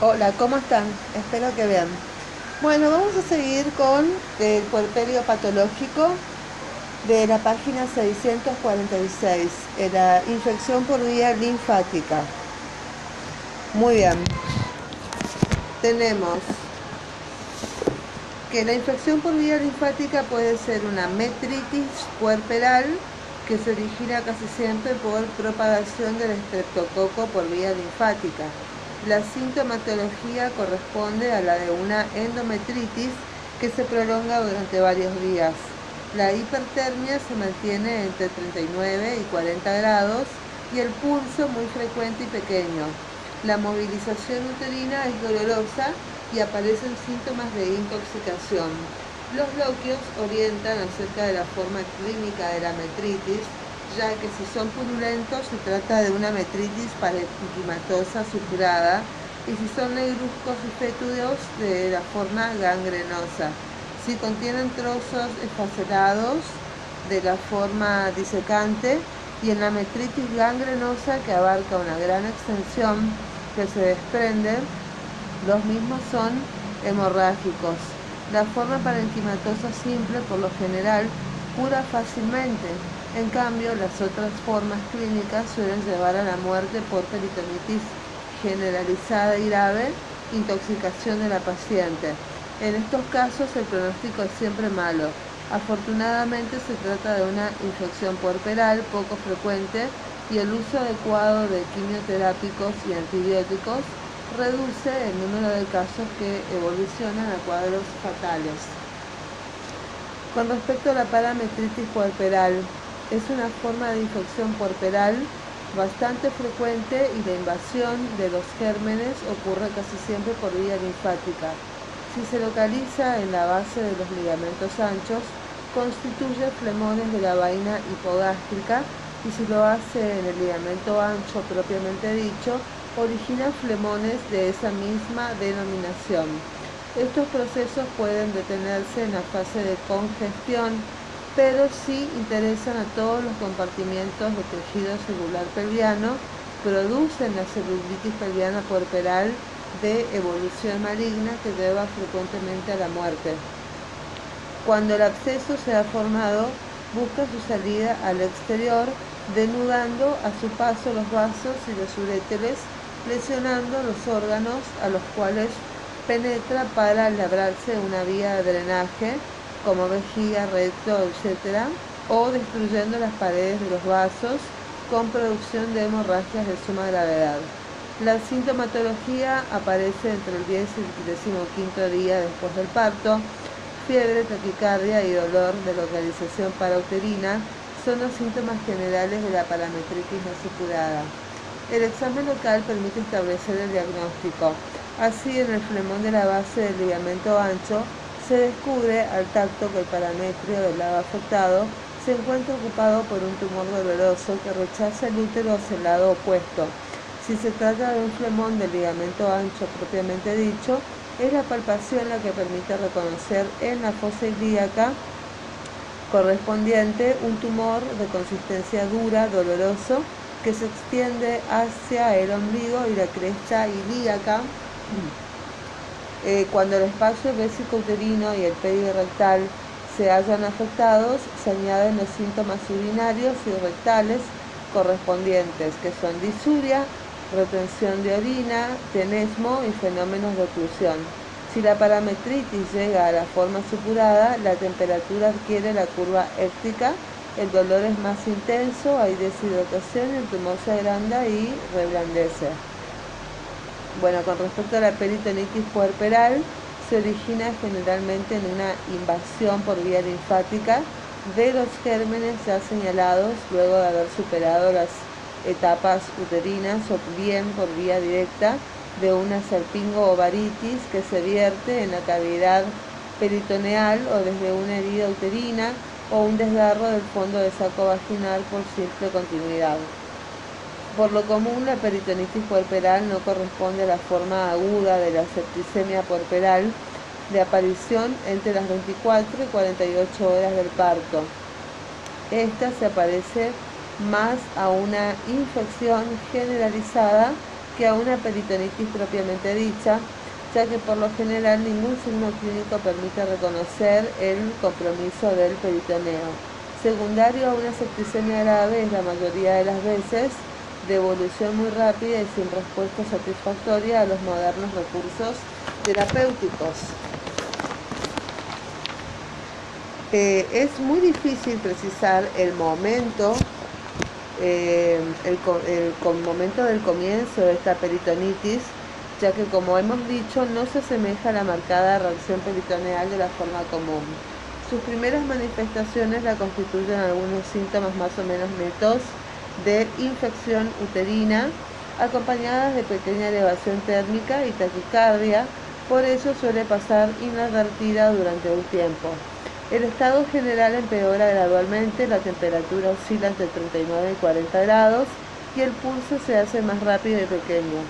Hola, ¿cómo están? Espero que vean. Bueno, vamos a seguir con el puerperio patológico de la página 646, la infección por vía linfática. Muy bien. Tenemos que la infección por vía linfática puede ser una metritis puerperal que se origina casi siempre por propagación del estreptococo por vía linfática la sintomatología corresponde a la de una endometritis que se prolonga durante varios días. La hipertermia se mantiene entre 39 y 40 grados y el pulso muy frecuente y pequeño. La movilización uterina es dolorosa y aparecen síntomas de intoxicación. Los loquios orientan acerca de la forma clínica de la metritis ya que si son purulentos se trata de una metritis parenquimatosa supurada y si son negruzcos y fétudos de la forma gangrenosa. Si contienen trozos esfacelados de la forma disecante y en la metritis gangrenosa que abarca una gran extensión que se desprende, los mismos son hemorrágicos. La forma parenquimatosa simple por lo general cura fácilmente en cambio, las otras formas clínicas suelen llevar a la muerte por peritonitis generalizada y grave, intoxicación de la paciente. En estos casos el pronóstico es siempre malo. Afortunadamente se trata de una infección puerperal poco frecuente y el uso adecuado de quimioterápicos y antibióticos reduce el número de casos que evolucionan a cuadros fatales. Con respecto a la parametritis puerperal, es una forma de infección puerperal bastante frecuente y la invasión de los gérmenes ocurre casi siempre por vía linfática. Si se localiza en la base de los ligamentos anchos, constituye flemones de la vaina hipogástrica y si lo hace en el ligamento ancho propiamente dicho, origina flemones de esa misma denominación. Estos procesos pueden detenerse en la fase de congestión pero sí interesan a todos los compartimientos de tejido celular pelviano, producen la celulitis pelviana puerperal de evolución maligna que lleva frecuentemente a la muerte. Cuando el absceso se ha formado, busca su salida al exterior, denudando a su paso los vasos y los uréteres, lesionando los órganos a los cuales penetra para labrarse una vía de drenaje como vejiga, recto, etc., o destruyendo las paredes de los vasos con producción de hemorragias de suma gravedad. La sintomatología aparece entre el 10 y el 15 día después del parto. Fiebre, taquicardia y dolor de localización parauterina son los síntomas generales de la parametritis no. El examen local permite establecer el diagnóstico. Así, en el flemón de la base del ligamento ancho se descubre al tacto que el parametrio del lado afectado se encuentra ocupado por un tumor doloroso que rechaza el útero hacia el lado opuesto. Si se trata de un flemón del ligamento ancho propiamente dicho, es la palpación la que permite reconocer en la fosa ilíaca correspondiente un tumor de consistencia dura, doloroso, que se extiende hacia el ombligo y la cresta ilíaca eh, cuando el espacio vesicouterino y el pedio rectal se hallan afectados, se añaden los síntomas urinarios y rectales correspondientes, que son disuria, retención de orina, tenesmo y fenómenos de oclusión. Si la parametritis llega a la forma supurada, la temperatura adquiere la curva éctica, el dolor es más intenso, hay deshidratación, el tumor se agranda y reblandece. Bueno, con respecto a la peritonitis puerperal, se origina generalmente en una invasión por vía linfática de los gérmenes ya señalados luego de haber superado las etapas uterinas o bien por vía directa de una ovaritis que se vierte en la cavidad peritoneal o desde una herida uterina o un desgarro del fondo del saco vaginal por simple continuidad. Por lo común, la peritonitis puerperal no corresponde a la forma aguda de la septicemia puerperal de aparición entre las 24 y 48 horas del parto. Esta se aparece más a una infección generalizada que a una peritonitis propiamente dicha, ya que por lo general ningún signo clínico permite reconocer el compromiso del peritoneo. Secundario a una septicemia grave es la mayoría de las veces de evolución muy rápida y sin respuesta satisfactoria a los modernos recursos terapéuticos. Eh, es muy difícil precisar el momento, eh, el, momento del comienzo de esta peritonitis, ya que como hemos dicho no se asemeja a la marcada reacción peritoneal de la forma común. Sus primeras manifestaciones la constituyen algunos síntomas más o menos netos de infección uterina, acompañadas de pequeña elevación térmica y taquicardia, por eso suele pasar inadvertida durante un tiempo. El estado general empeora gradualmente, la temperatura oscila entre 39 y 40 grados y el pulso se hace más rápido y pequeño.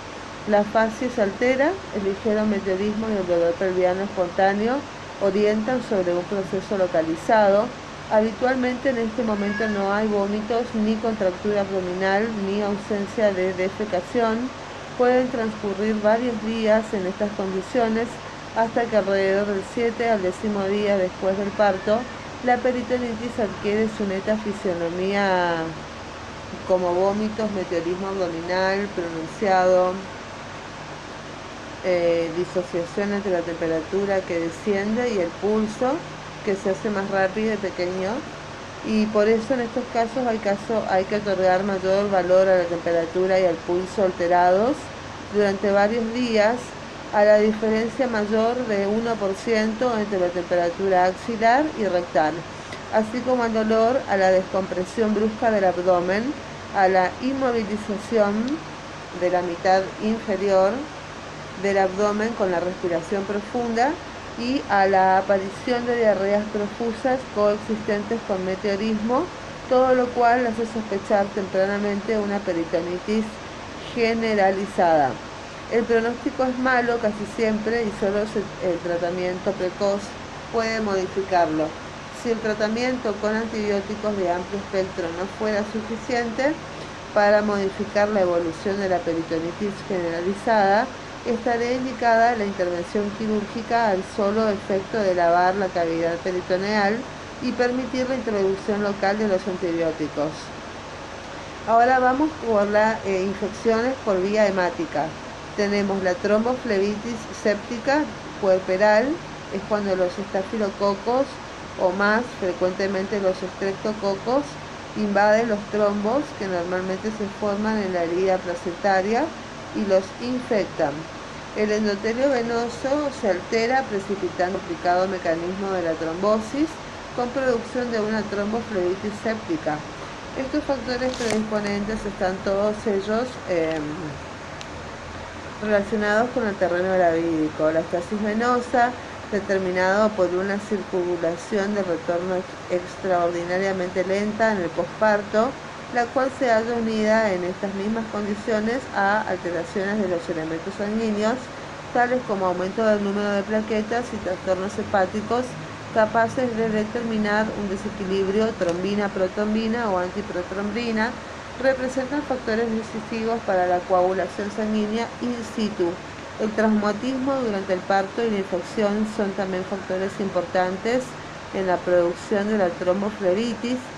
La fase se altera, el ligero meteorismo y el dolor pelviano espontáneo orientan sobre un proceso localizado. Habitualmente en este momento no hay vómitos, ni contractura abdominal, ni ausencia de defecación. Pueden transcurrir varios días en estas condiciones hasta que alrededor del 7 al décimo día después del parto, la peritonitis adquiere su neta fisionomía como vómitos, meteorismo abdominal pronunciado, eh, disociación entre la temperatura que desciende y el pulso que se hace más rápido y pequeño. Y por eso en estos casos hay, caso, hay que otorgar mayor valor a la temperatura y al pulso alterados durante varios días a la diferencia mayor de 1% entre la temperatura axilar y rectal, así como al dolor, a la descompresión brusca del abdomen, a la inmovilización de la mitad inferior del abdomen con la respiración profunda y a la aparición de diarreas profusas coexistentes con meteorismo, todo lo cual hace sospechar tempranamente una peritonitis generalizada. El pronóstico es malo casi siempre y solo el tratamiento precoz puede modificarlo. Si el tratamiento con antibióticos de amplio espectro no fuera suficiente para modificar la evolución de la peritonitis generalizada, estaría indicada la intervención quirúrgica al solo efecto de lavar la cavidad peritoneal y permitir la introducción local de los antibióticos. Ahora vamos por las eh, infecciones por vía hemática tenemos la tromboflebitis séptica puerperal, es cuando los estafilococos o más frecuentemente los estreptococos invaden los trombos que normalmente se forman en la herida placentaria y los infectan. El endotelio venoso se altera precipitando aplicado mecanismo de la trombosis con producción de una tromboflebitis séptica. Estos factores predisponentes están todos ellos em, relacionados con el terreno gravídico. La estasis venosa, determinado por una circulación de retorno extraordinariamente lenta en el posparto, la cual se halla unida en estas mismas condiciones a alteraciones de los elementos sanguíneos, tales como aumento del número de plaquetas y trastornos hepáticos capaces de determinar un desequilibrio trombina-protrombina o antiprotrombina, representan factores decisivos para la coagulación sanguínea in situ. El traumatismo durante el parto y la infección son también factores importantes en la producción de la trombofloritis.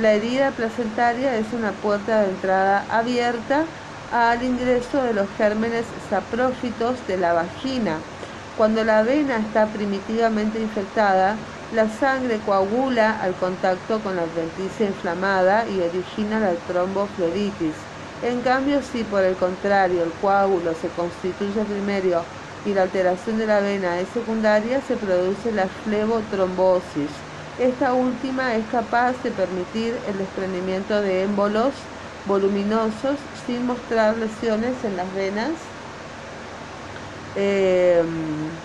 La herida placentaria es una puerta de entrada abierta al ingreso de los gérmenes saprófitos de la vagina. Cuando la vena está primitivamente infectada, la sangre coagula al contacto con la adventicia inflamada y origina la trombofloritis. En cambio, si por el contrario el coágulo se constituye primero y la alteración de la vena es secundaria, se produce la flebotrombosis. Esta última es capaz de permitir el desprendimiento de émbolos voluminosos sin mostrar lesiones en las venas. Em,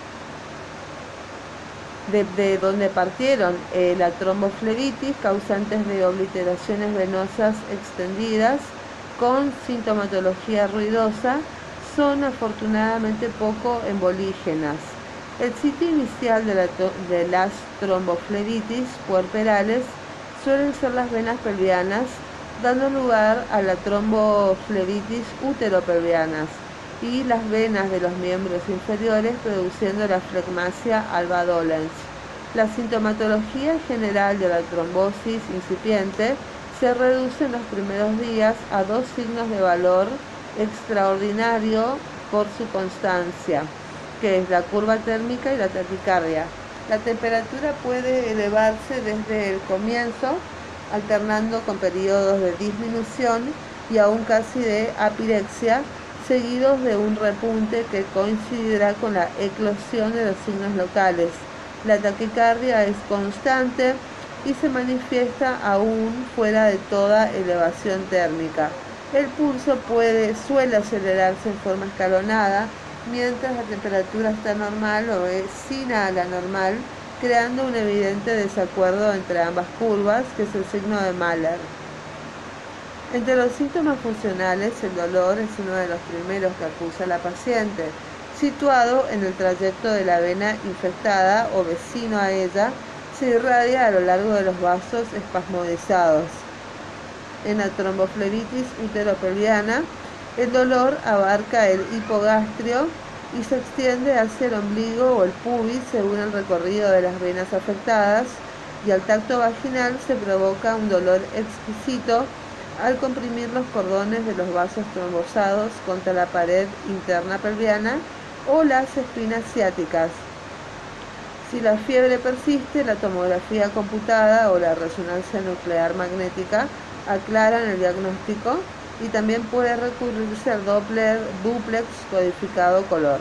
de, donde partieron eh, la tromboflebitis, causantes de obliteraciones venosas extendidas con sintomatología ruidosa, son afortunadamente poco embolígenas. El sitio inicial de, las tromboflebitis puerperales suelen ser las venas pelvianas, dando lugar a la tromboflebitis uteropelvianas y las venas de los miembros inferiores produciendo la flegmasia alba dolens. La sintomatología general de la trombosis incipiente se reduce en los primeros días a dos signos de valor extraordinario por su constancia, que es la curva térmica y la taquicardia. La temperatura puede elevarse desde el comienzo, alternando con periodos de disminución y aún casi de apirexia, seguidos de un repunte que coincidirá con la eclosión de los signos locales. La taquicardia es constante y se manifiesta aún fuera de toda elevación térmica. El pulso puede, suele acelerarse en forma escalonada mientras la temperatura está normal o vecina a la normal, creando un evidente desacuerdo entre ambas curvas, que es el signo de Mahler. Entre los síntomas funcionales, el dolor es uno de los primeros que acusa la paciente, situado en el trayecto de la vena infectada o vecino a ella, se irradia a lo largo de los vasos espasmodizados. En la tromboflebitis uteropelviana, el dolor abarca el hipogastrio y se extiende hacia el ombligo o el pubis según el recorrido de las venas afectadas y al tacto vaginal se provoca un dolor exquisito al comprimir los cordones de los vasos trombosados contra la pared interna pelviana o las espinas ciáticas. Si la fiebre persiste, la tomografía computada o la resonancia nuclear magnética aclaran el diagnóstico y también puede recurrirse al Doppler duplex codificado color.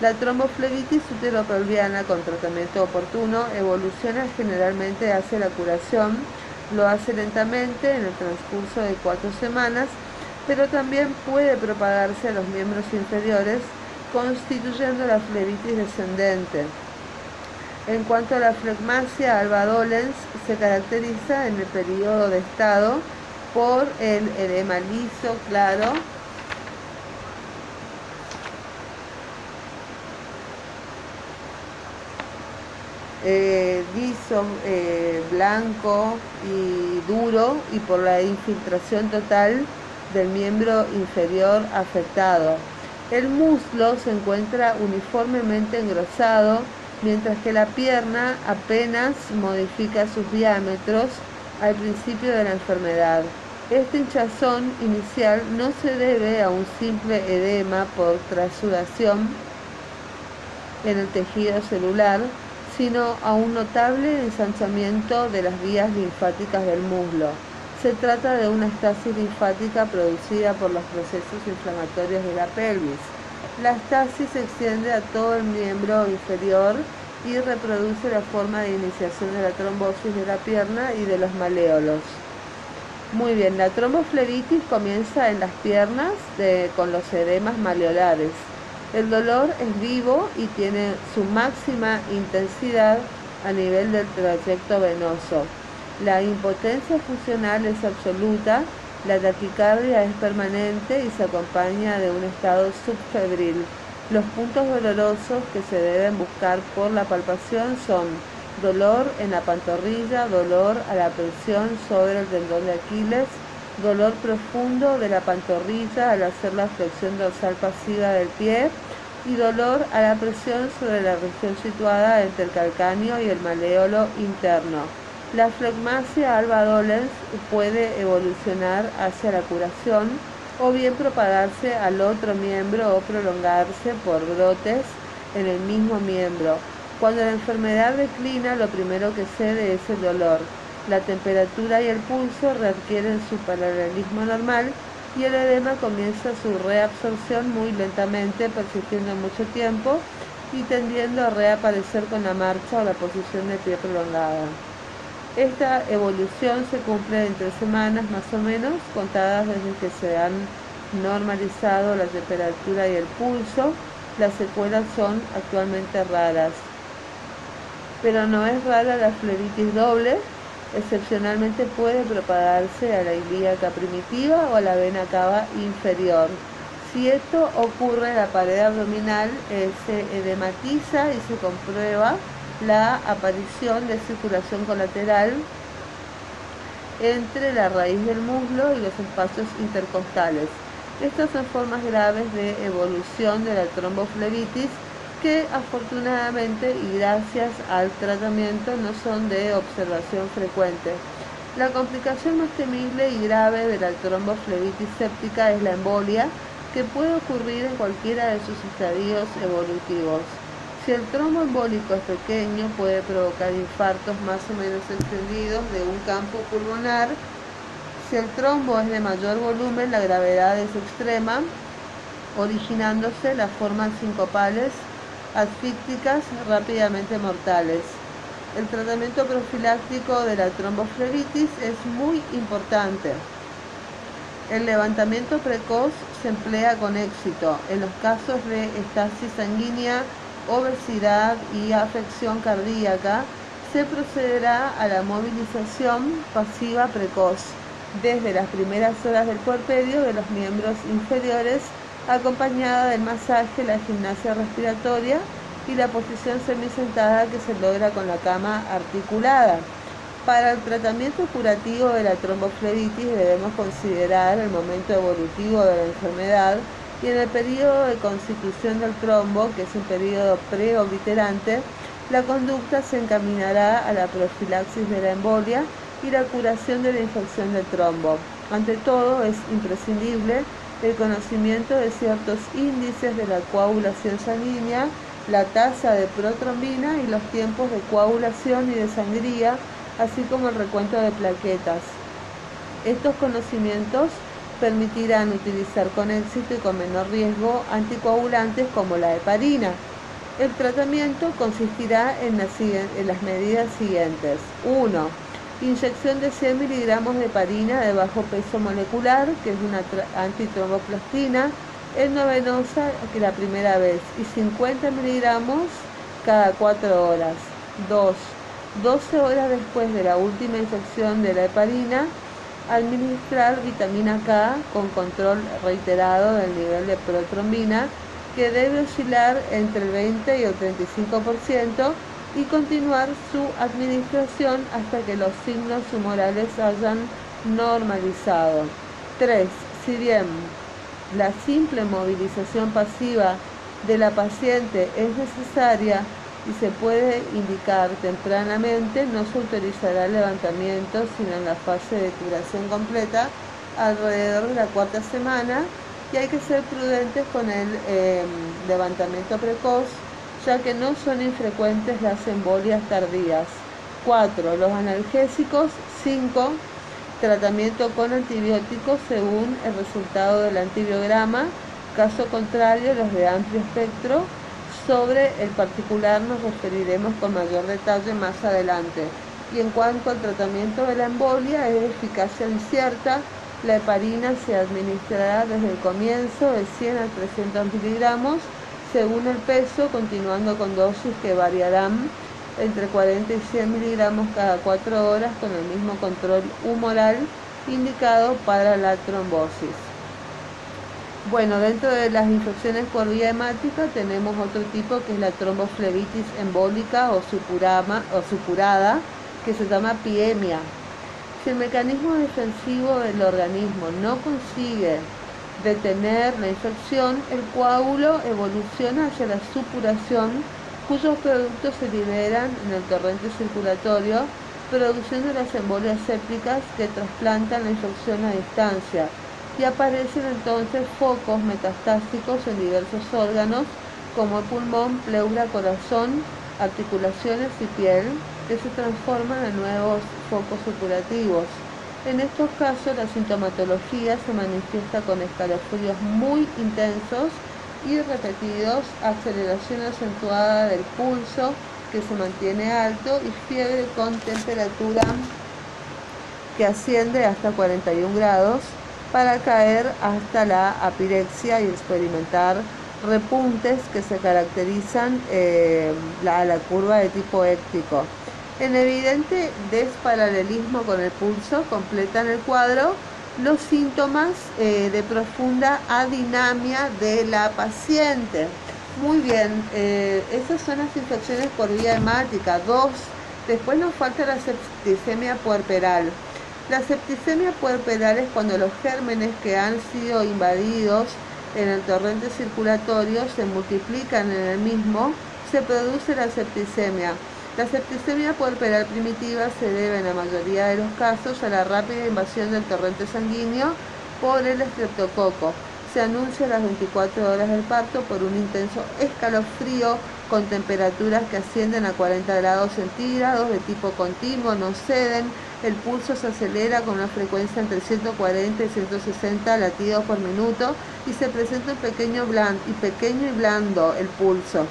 La tromboflebitis uteropelviana con tratamiento oportuno evoluciona generalmente hacia la curación, lo hace lentamente en el transcurso de cuatro semanas, pero también puede propagarse a los miembros inferiores constituyendo la flebitis descendente. En cuanto a la flegmasia alba dolens, se caracteriza en el periodo de estado por el edema liso claro eh, liso, eh, blanco y duro y por la infiltración total del miembro inferior afectado. El muslo se encuentra uniformemente engrosado, mientras que la pierna apenas modifica sus diámetros al principio de la enfermedad. Este hinchazón inicial no se debe a un simple edema por trasudación en el tejido celular, sino a un notable ensanchamiento de las vías linfáticas del muslo. Se trata de una estasis linfática producida por los procesos inflamatorios de la pelvis. La estasis se extiende a todo el miembro inferior y reproduce la forma de iniciación de la trombosis de la pierna y de los maleolos. Muy bien, la tromboflebitis comienza en las piernas con los edemas maleolares. El dolor es vivo y tiene su máxima intensidad a nivel del trayecto venoso. La impotencia funcional es absoluta, la taquicardia es permanente y se acompaña de un estado subfebril. Los puntos dolorosos que se deben buscar por la palpación son dolor en la pantorrilla, dolor a la presión sobre el tendón de Aquiles, dolor profundo de la pantorrilla al hacer la flexión dorsal pasiva del pie y dolor a la presión sobre la región situada entre el calcáneo y el maleolo interno. La flegmasia alba dolens puede evolucionar hacia la curación o bien propagarse al otro miembro o prolongarse por brotes en el mismo miembro. Cuando la enfermedad declina, lo primero que cede es el dolor. La temperatura y el pulso readquieren su paralelismo normal y el edema comienza su reabsorción muy lentamente, persistiendo mucho tiempo y tendiendo a reaparecer con la marcha o la posición de pie prolongada. Esta evolución se cumple en tres semanas más o menos, contadas desde que se han normalizado la temperatura y el pulso. Las secuelas son actualmente raras pero no es rara la flebitis doble, excepcionalmente puede propagarse a la ilíaca primitiva o a la vena cava inferior. Si esto ocurre, la pared abdominal eh, se edematiza y se comprueba la aparición de circulación colateral entre la raíz del muslo y los espacios intercostales. Estas son formas graves de evolución de la tromboflebitis que afortunadamente y gracias al tratamiento no son de observación frecuente. La complicación más temible y grave de la tromboflebitis séptica es la embolia, que puede ocurrir en cualquiera de sus estadios evolutivos. Si el trombo embólico es pequeño, puede provocar infartos más o menos extendidos de un campo pulmonar. Si el trombo es de mayor volumen, la gravedad es extrema, originándose las formas sincopales asfícticas rápidamente mortales. El tratamiento profiláctico de la tromboflebitis es muy importante. El levantamiento precoz se emplea con éxito en los casos de estasis sanguínea, obesidad y afección cardíaca. Se procederá a la movilización pasiva precoz desde las primeras horas del puerperio de los miembros inferiores, acompañada del masaje, la gimnasia respiratoria y la posición semisentada que se logra con la cama articulada. Para el tratamiento curativo de la tromboflebitis debemos considerar el momento evolutivo de la enfermedad y en el periodo de constitución del trombo, que es un periodo preobliterante, la conducta se encaminará a la profilaxis de la embolia y la curación de la infección del trombo. Ante todo, es imprescindible el conocimiento de ciertos índices de la coagulación sanguínea la tasa de protrombina y los tiempos de coagulación y de sangría, así como el recuento de plaquetas. Estos conocimientos permitirán utilizar con éxito y con menor riesgo anticoagulantes como la heparina. El tratamiento consistirá en las, medidas siguientes. 1. Inyección de 100 miligramos de heparina de bajo peso molecular, que es una antitromboplastina es no venosa que la primera vez y 50 miligramos cada 4 horas. 2. 12 horas después de la última infección de la heparina, administrar vitamina K con control reiterado del nivel de protrombina que debe oscilar entre el 20 y el 35% y continuar su administración hasta que los signos humorales hayan normalizado. 3. Si bien la simple movilización pasiva de la paciente es necesaria y se puede indicar tempranamente, no se autorizará el levantamiento sino en la fase de curación completa alrededor de la cuarta semana y hay que ser prudentes con el em, levantamiento precoz ya que no son infrecuentes las embolias tardías. 4. Los analgésicos. 5 tratamiento con antibióticos según el resultado del antibiograma, caso contrario los de amplio espectro. Sobre el particular nos referiremos con mayor detalle más adelante. Y en cuanto al tratamiento de la embolia, es de eficacia incierta. La heparina se administrará desde el comienzo de 100 a 300 miligramos según el peso, continuando con dosis que variarán entre 40 y 100 miligramos cada 4 horas con el mismo control humoral indicado para la trombosis. Bueno, dentro de las infecciones por vía hemática tenemos otro tipo que es la tromboflebitis embólica o, supurama, o supurada, que se llama piemia. Si el mecanismo defensivo del organismo no consigue detener la infección, el coágulo evoluciona hacia la supuración cuyos productos se liberan en el torrente circulatorio, produciendo las embolias sépticas que trasplantan la infección a distancia y aparecen entonces focos metastásicos en diversos órganos como el pulmón, pleura, corazón, articulaciones y piel, que se transforman en nuevos focos supurativos. En estos casos la sintomatología se manifiesta con escalofríos muy intensos y repetidos, aceleración acentuada del pulso que se mantiene alto y fiebre con temperatura que asciende hasta 41 grados para caer hasta la apirexia y experimentar repuntes que se caracterizan eh, a la curva de tipo éctico. En evidente desparalelismo con el pulso completan el cuadro los síntomas eh, de profunda adinamia de la paciente. Muy bien, eh, esas son las infecciones por vía hemática. Dos, después nos falta la septicemia puerperal. La septicemia puerperal es cuando los gérmenes que han sido invadidos en el torrente circulatorio se multiplican en el mismo, se produce la septicemia. La septicemia puerperal primitiva se debe en la mayoría de los casos a la rápida invasión del torrente sanguíneo por el estreptococo. Se anuncia a las 24 horas del parto por un intenso escalofrío con temperaturas que ascienden a 40 grados centígrados de tipo continuo, no ceden, el pulso se acelera con una frecuencia entre 140 y 160 latidos por minuto y se presenta un pequeño, y pequeño y blando el pulso.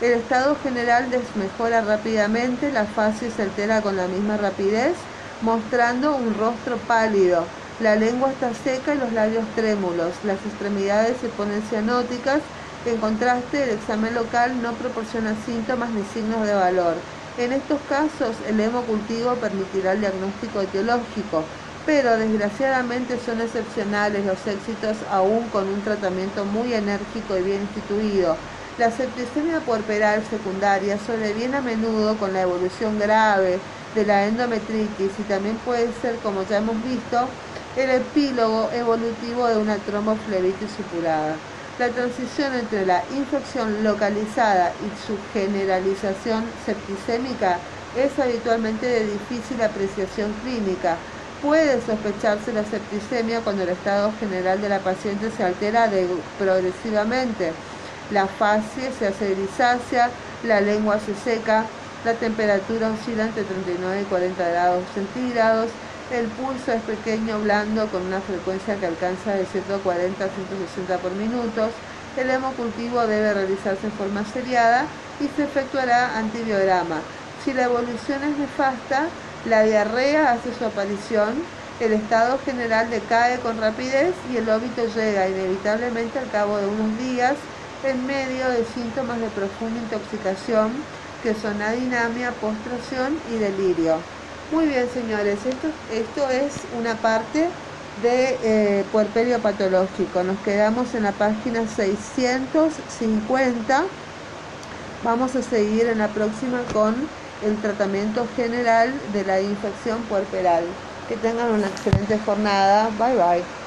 El estado general desmejora rápidamente, la fase se altera con la misma rapidez, mostrando un rostro pálido. La lengua está seca y los labios trémulos. Las extremidades se ponen cianóticas. En contraste, el examen local no proporciona síntomas ni signos de valor. En estos casos, el hemocultivo permitirá el diagnóstico etiológico, pero desgraciadamente son excepcionales los éxitos aún con un tratamiento muy enérgico y bien instituido. La septicemia puerperal secundaria sobreviene a menudo con la evolución grave de la endometritis y también puede ser, como ya hemos visto, el epílogo evolutivo de una tromboflebitis supurada. La transición entre la infección localizada y su generalización septicémica es habitualmente de difícil apreciación clínica. Puede sospecharse la septicemia cuando el estado general de la paciente se altera progresivamente la fase se hace grisácea, la lengua se seca, la temperatura oscila entre 39 y 40 grados centígrados, el pulso es pequeño, blando, con una frecuencia que alcanza de 140 a 160 por minuto. El hemocultivo debe realizarse en forma seriada y se efectuará antibiograma. Si la evolución es nefasta, la diarrea hace su aparición, el estado general decae con rapidez y el óbito llega inevitablemente al cabo de unos días en medio de síntomas de profunda intoxicación que son adinamia, postración y delirio. Muy bien, señores, esto, esto es una parte de eh, puerperio patológico. Nos quedamos en la página 650. Vamos a seguir en la próxima con el tratamiento general de la infección puerperal. Que tengan una excelente jornada. Bye bye.